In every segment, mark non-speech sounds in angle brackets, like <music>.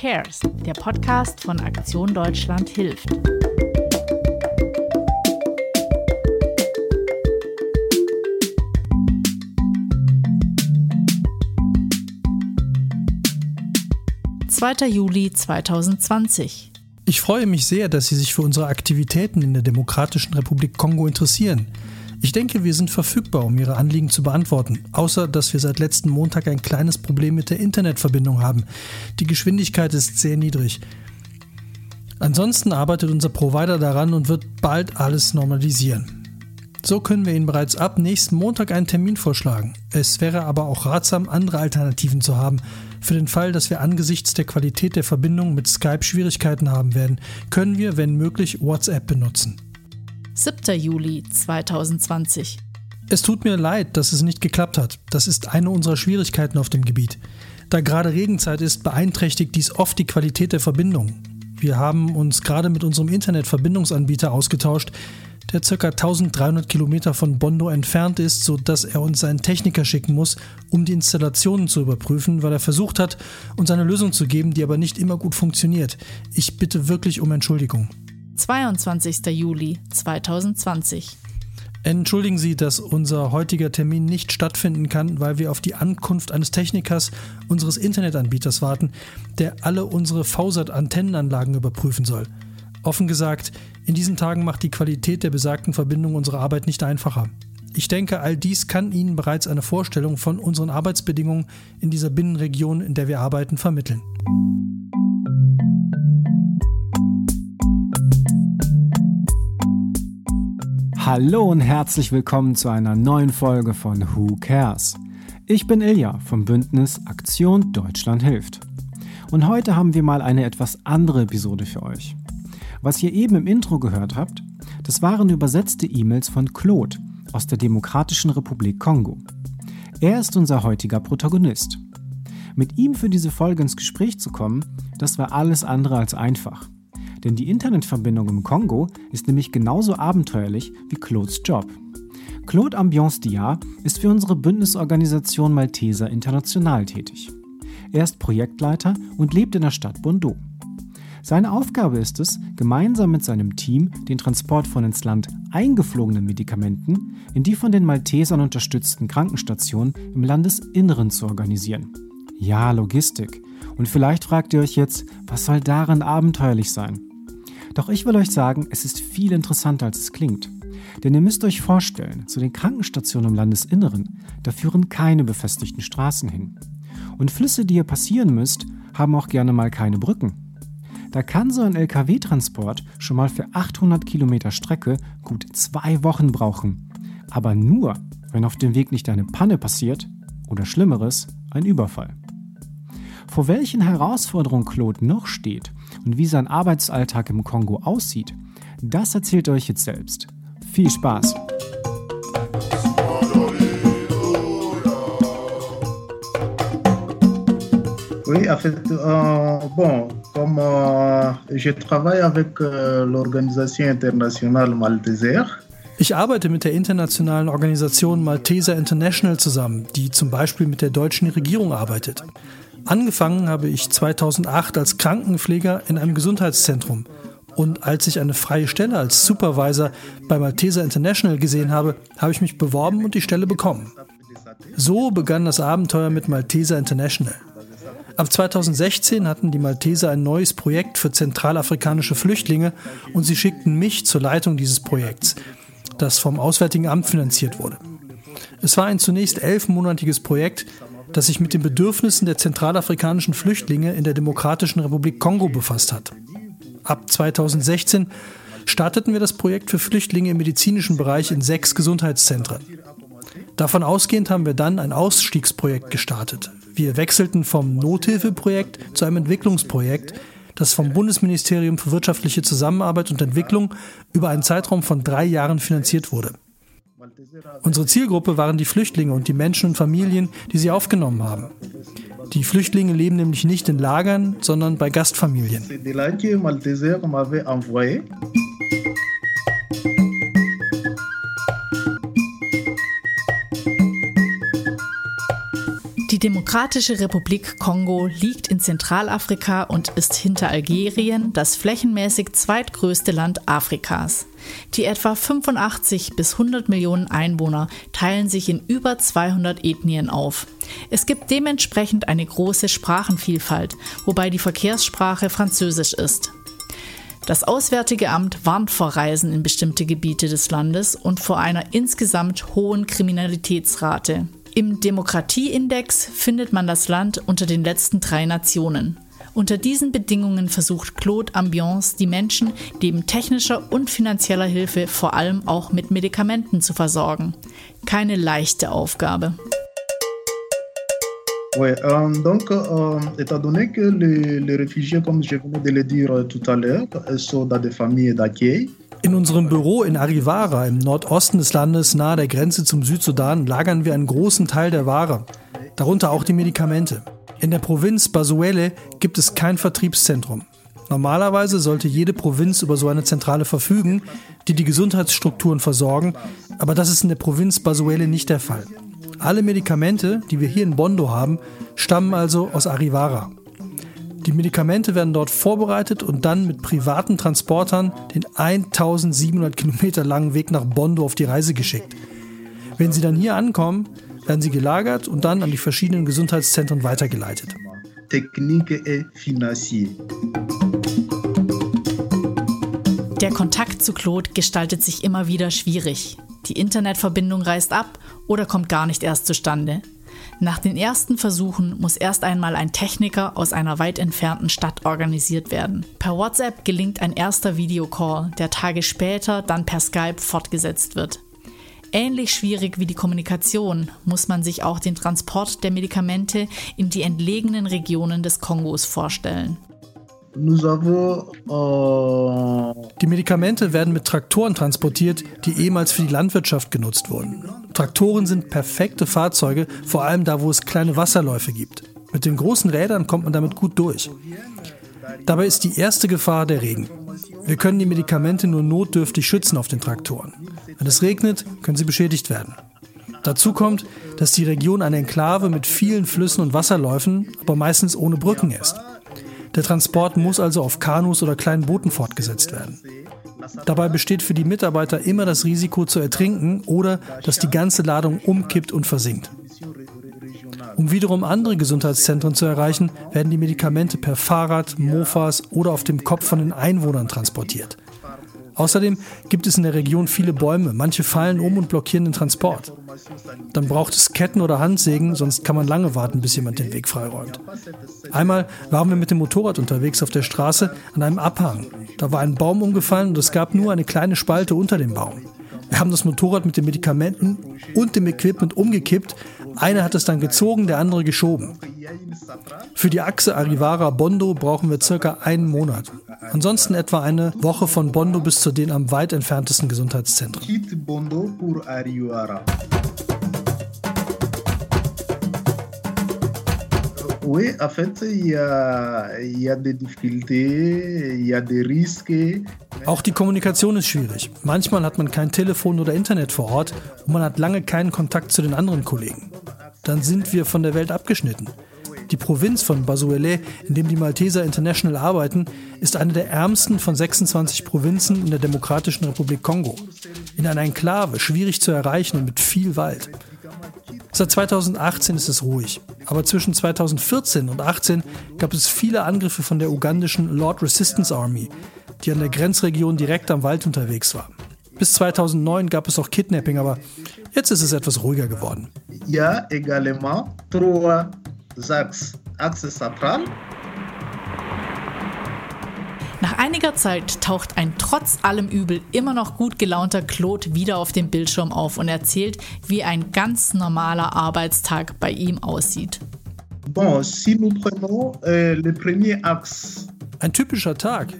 Cares, der Podcast von Aktion Deutschland hilft. Zweiter Juli 2020. Ich freue mich sehr, dass Sie sich für unsere Aktivitäten in der Demokratischen Republik Kongo interessieren. Ich denke, wir sind verfügbar, um Ihre Anliegen zu beantworten, außer dass wir seit letzten Montag ein kleines Problem mit der Internetverbindung haben. Die Geschwindigkeit ist sehr niedrig. Ansonsten arbeitet unser Provider daran und wird bald alles normalisieren. So können wir Ihnen bereits ab nächsten Montag einen Termin vorschlagen. Es wäre aber auch ratsam, andere Alternativen zu haben. Für den Fall, dass wir angesichts der Qualität der Verbindung mit Skype Schwierigkeiten haben werden, können wir, wenn möglich, WhatsApp benutzen. 7. Juli 2020. Es tut mir leid, dass es nicht geklappt hat. Das ist eine unserer Schwierigkeiten auf dem Gebiet. Da gerade Regenzeit ist, beeinträchtigt dies oft die Qualität der Verbindung. Wir haben uns gerade mit unserem Internetverbindungsanbieter ausgetauscht, der ca. 1300 Kilometer von Bondo entfernt ist, sodass er uns einen Techniker schicken muss, um die Installationen zu überprüfen, weil er versucht hat, uns eine Lösung zu geben, die aber nicht immer gut funktioniert. Ich bitte wirklich um Entschuldigung. 22. Juli 2020. Entschuldigen Sie, dass unser heutiger Termin nicht stattfinden kann, weil wir auf die Ankunft eines Technikers unseres Internetanbieters warten, der alle unsere VSAT-Antennenanlagen überprüfen soll. Offen gesagt, in diesen Tagen macht die Qualität der besagten Verbindung unsere Arbeit nicht einfacher. Ich denke, all dies kann Ihnen bereits eine Vorstellung von unseren Arbeitsbedingungen in dieser Binnenregion, in der wir arbeiten, vermitteln. Hallo und herzlich willkommen zu einer neuen Folge von Who Cares. Ich bin Ilja vom Bündnis Aktion Deutschland hilft. Und heute haben wir mal eine etwas andere Episode für euch. Was ihr eben im Intro gehört habt, das waren übersetzte E-Mails von Claude aus der Demokratischen Republik Kongo. Er ist unser heutiger Protagonist. Mit ihm für diese Folge ins Gespräch zu kommen, das war alles andere als einfach. Denn die Internetverbindung im Kongo ist nämlich genauso abenteuerlich wie Claudes Job. Claude Ambiance Dia ist für unsere Bündnisorganisation Malteser International tätig. Er ist Projektleiter und lebt in der Stadt Bondo. Seine Aufgabe ist es, gemeinsam mit seinem Team den Transport von ins Land eingeflogenen Medikamenten in die von den Maltesern unterstützten Krankenstationen im Landesinneren zu organisieren. Ja, Logistik. Und vielleicht fragt ihr euch jetzt, was soll daran abenteuerlich sein? Doch ich will euch sagen, es ist viel interessanter, als es klingt. Denn ihr müsst euch vorstellen, zu den Krankenstationen im Landesinneren, da führen keine befestigten Straßen hin. Und Flüsse, die ihr passieren müsst, haben auch gerne mal keine Brücken. Da kann so ein Lkw-Transport schon mal für 800 Kilometer Strecke gut zwei Wochen brauchen. Aber nur, wenn auf dem Weg nicht eine Panne passiert oder Schlimmeres, ein Überfall. Vor welchen Herausforderungen Claude noch steht und wie sein Arbeitsalltag im Kongo aussieht, das erzählt euch jetzt selbst. Viel Spaß! Oui, en fait, euh, bon, comme euh, je travaille avec euh, l'Organisation internationale Malteser, ich arbeite mit der internationalen Organisation Malteser International zusammen, die zum Beispiel mit der deutschen Regierung arbeitet. Angefangen habe ich 2008 als Krankenpfleger in einem Gesundheitszentrum. Und als ich eine freie Stelle als Supervisor bei Malteser International gesehen habe, habe ich mich beworben und die Stelle bekommen. So begann das Abenteuer mit Malteser International. Ab 2016 hatten die Malteser ein neues Projekt für zentralafrikanische Flüchtlinge und sie schickten mich zur Leitung dieses Projekts, das vom Auswärtigen Amt finanziert wurde. Es war ein zunächst elfmonatiges Projekt, das sich mit den Bedürfnissen der zentralafrikanischen Flüchtlinge in der Demokratischen Republik Kongo befasst hat. Ab 2016 starteten wir das Projekt für Flüchtlinge im medizinischen Bereich in sechs Gesundheitszentren. Davon ausgehend haben wir dann ein Ausstiegsprojekt gestartet. Wir wechselten vom Nothilfeprojekt zu einem Entwicklungsprojekt, das vom Bundesministerium für wirtschaftliche Zusammenarbeit und Entwicklung über einen Zeitraum von drei Jahren finanziert wurde. Unsere Zielgruppe waren die Flüchtlinge und die Menschen und Familien, die sie aufgenommen haben. Die Flüchtlinge leben nämlich nicht in Lagern, sondern bei Gastfamilien. Demokratische Republik Kongo liegt in Zentralafrika und ist hinter Algerien das flächenmäßig zweitgrößte Land Afrikas. Die etwa 85 bis 100 Millionen Einwohner teilen sich in über 200 Ethnien auf. Es gibt dementsprechend eine große Sprachenvielfalt, wobei die Verkehrssprache Französisch ist. Das Auswärtige Amt warnt vor Reisen in bestimmte Gebiete des Landes und vor einer insgesamt hohen Kriminalitätsrate. Im Demokratieindex findet man das Land unter den letzten drei Nationen. Unter diesen Bedingungen versucht Claude Ambiance, die Menschen neben technischer und finanzieller Hilfe vor allem auch mit Medikamenten zu versorgen. Keine leichte Aufgabe. Oui, euh, donc, euh, étant donné que les, les, réfugiés, comme je venais de le dire tout à l'heure, sont dans des familles d'accueil. In unserem Büro in Arivara im Nordosten des Landes nahe der Grenze zum Südsudan lagern wir einen großen Teil der Ware, darunter auch die Medikamente. In der Provinz Basuele gibt es kein Vertriebszentrum. Normalerweise sollte jede Provinz über so eine Zentrale verfügen, die die Gesundheitsstrukturen versorgen, aber das ist in der Provinz Basuele nicht der Fall. Alle Medikamente, die wir hier in Bondo haben, stammen also aus Arivara. Die Medikamente werden dort vorbereitet und dann mit privaten Transportern den 1700 Kilometer langen Weg nach Bondo auf die Reise geschickt. Wenn sie dann hier ankommen, werden sie gelagert und dann an die verschiedenen Gesundheitszentren weitergeleitet. Technique et financier. Der Kontakt zu Claude gestaltet sich immer wieder schwierig. Die Internetverbindung reißt ab oder kommt gar nicht erst zustande. Nach den ersten Versuchen muss erst einmal ein Techniker aus einer weit entfernten Stadt organisiert werden. Per WhatsApp gelingt ein erster Videocall, der Tage später dann per Skype fortgesetzt wird. Ähnlich schwierig wie die Kommunikation muss man sich auch den Transport der Medikamente in die entlegenen Regionen des Kongos vorstellen. Euh, die Medikamente werden mit Traktoren transportiert, die ehemals für die Landwirtschaft genutzt wurden. Traktoren sind perfekte Fahrzeuge, vor allem da, wo es kleine Wasserläufe gibt. Mit den großen Rädern kommt man damit gut durch. Dabei ist die erste Gefahr der Regen. Wir können die Medikamente nur notdürftig schützen auf den Traktoren. Wenn es regnet, können sie beschädigt werden. Dazu kommt, dass die Region eine Enklave mit vielen Flüssen und Wasserläufen, aber meistens ohne Brücken ist. Der Transport muss also auf Kanus oder kleinen Booten fortgesetzt werden. Dabei besteht für die Mitarbeiter immer das Risiko zu ertrinken oder dass die ganze Ladung umkippt und versinkt. Um wiederum andere Gesundheitszentren zu erreichen, werden die Medikamente per Fahrrad, Mofas oder auf dem Kopf von den Einwohnern transportiert. Außerdem gibt es in der Region viele Bäume, manche fallen um und blockieren den Transport. Dann braucht es Ketten oder Handsägen, sonst kann man lange warten, bis jemand den Weg freiräumt. Einmal waren wir mit dem Motorrad unterwegs auf der Straße an einem Abhang. Da war ein Baum umgefallen und es gab nur eine kleine Spalte unter dem Baum. Wir haben das Motorrad mit den Medikamenten und dem Equipment umgekippt. Einer hat es dann gezogen, der andere geschoben. Für die Achse Arivara-Bondo brauchen wir circa einen Monat. Ansonsten etwa eine Woche von Bondo bis zu den am weit entferntesten Gesundheitszentren. Oui, en fait, il y a, il y a des difficultés, il y a des risques. Auch die Kommunikation ist schwierig. Manchmal hat man kein Telefon oder Internet vor Ort und man hat lange keinen Kontakt zu den anderen Kollegen. Dann sind wir von der Welt abgeschnitten. Die Provinz von Basuele, in dem die Malteser International arbeiten, ist eine der ärmsten von 26 Provinzen in der Demokratischen Republik Kongo. In einer Enklave, schwierig zu erreichen und mit viel Wald. Seit 2018 ist es ruhig. Aber zwischen 2014 und 2018 gab es viele Angriffe von der ugandischen Lord Resistance Army, die an der Grenzregion direkt am Wald unterwegs war. Bis 2009 gab es auch Kidnapping, aber jetzt ist es etwas ruhiger geworden. Ja, également trois axes. Axe central, einiger Zeit taucht ein trotz allem Übel immer noch gut gelaunter Claude wieder auf dem Bildschirm auf und erzählt, wie ein ganz normaler Arbeitstag bei ihm aussieht. Bon, si nous prenons, euh, le premier axe. Ein typischer Tag.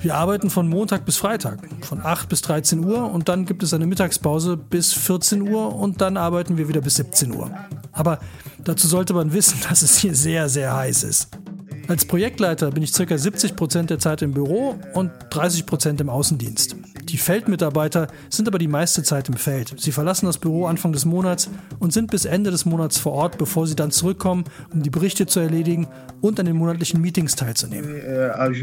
Wir arbeiten von Montag bis Freitag, von 8 bis 13 Uhr und dann gibt es eine Mittagspause bis 14 Uhr und dann arbeiten wir wieder bis 17 Uhr. Aber dazu sollte man wissen, <laughs> dass es hier sehr, sehr heiß ist. Als Projektleiter bin ich ca. 70 Prozent der Zeit im Büro und 30 Prozent im Außendienst. Die Feldmitarbeiter sind aber die meiste Zeit im Feld. Sie verlassen das Büro Anfang des Monats und sind bis Ende des Monats vor Ort, bevor sie dann zurückkommen, um die Berichte zu erledigen und an den monatlichen Meetings teilzunehmen. Euh, euh.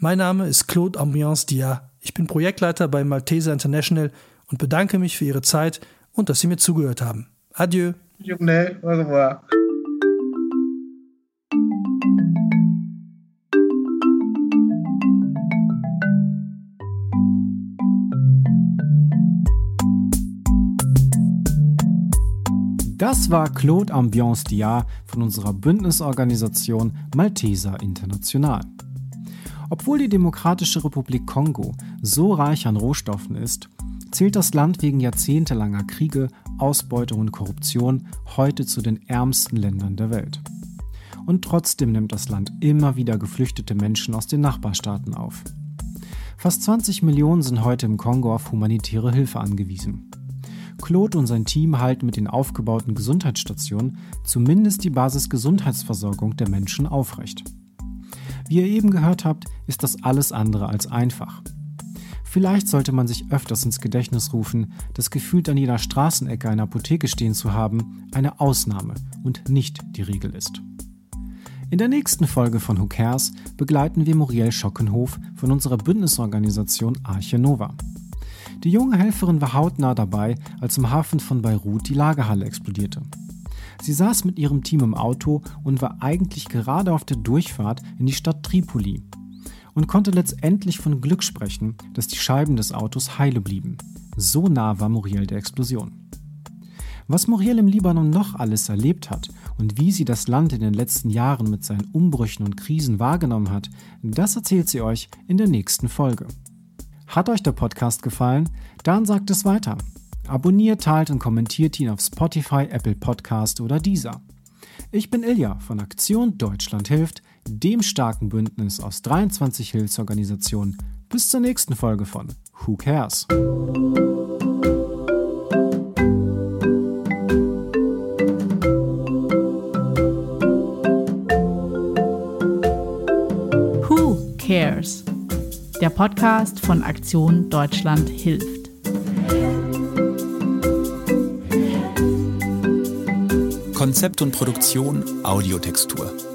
Mein Name ist Claude Ambiance Dia. Ich bin Projektleiter bei Malteser International und bedanke mich für Ihre Zeit und dass Sie mir zugehört haben. Adieu. Journée, au revoir. Das war Claude Ambiance Dia von unserer Bündnisorganisation Malteser International. Obwohl die Demokratische Republik Kongo so reich an Rohstoffen ist, zählt das Land wegen jahrzehntelanger Kriege, Ausbeutung und Korruption heute zu den ärmsten Ländern der Welt. Und trotzdem nimmt das Land immer wieder geflüchtete Menschen aus den Nachbarstaaten auf. Fast 20 Millionen sind heute im Kongo auf humanitäre Hilfe angewiesen. Claude und sein Team halten mit den aufgebauten Gesundheitsstationen zumindest die Basisgesundheitsversorgung der Menschen aufrecht. Wie ihr eben gehört habt, ist das alles andere als einfach. Vielleicht sollte man sich öfters ins Gedächtnis rufen, dass gefühlt an jeder Straßenecke eine Apotheke stehen zu haben eine Ausnahme und nicht die Regel ist. In der nächsten Folge von Who Cares begleiten wir Muriel Schockenhof von unserer Bündnisorganisation Arche Nova. Die junge Helferin war hautnah dabei, als im Hafen von Beirut die Lagerhalle explodierte. Sie saß mit ihrem Team im Auto und war eigentlich gerade auf der Durchfahrt in die Stadt Tripoli, und konnte letztendlich von Glück sprechen, dass die Scheiben des Autos heile blieben. So nah war Muriel der Explosion. Was Muriel im Libanon noch alles erlebt hat und wie sie das Land in den letzten Jahren mit seinen Umbrüchen und Krisen wahrgenommen hat, das erzählt sie euch in der nächsten Folge. Hat euch der Podcast gefallen? Dann sagt es weiter. Abonniert, teilt und kommentiert ihn auf Spotify, Apple Podcast oder Deezer. Ich bin Ilja von Aktion Deutschland hilft, dem starken Bündnis aus 23 Hilfsorganisationen. Bis zur nächsten Folge von Who Cares? Who Cares? Der Podcast von Aktion Deutschland hilft. Konzept und Produktion Audiotextur.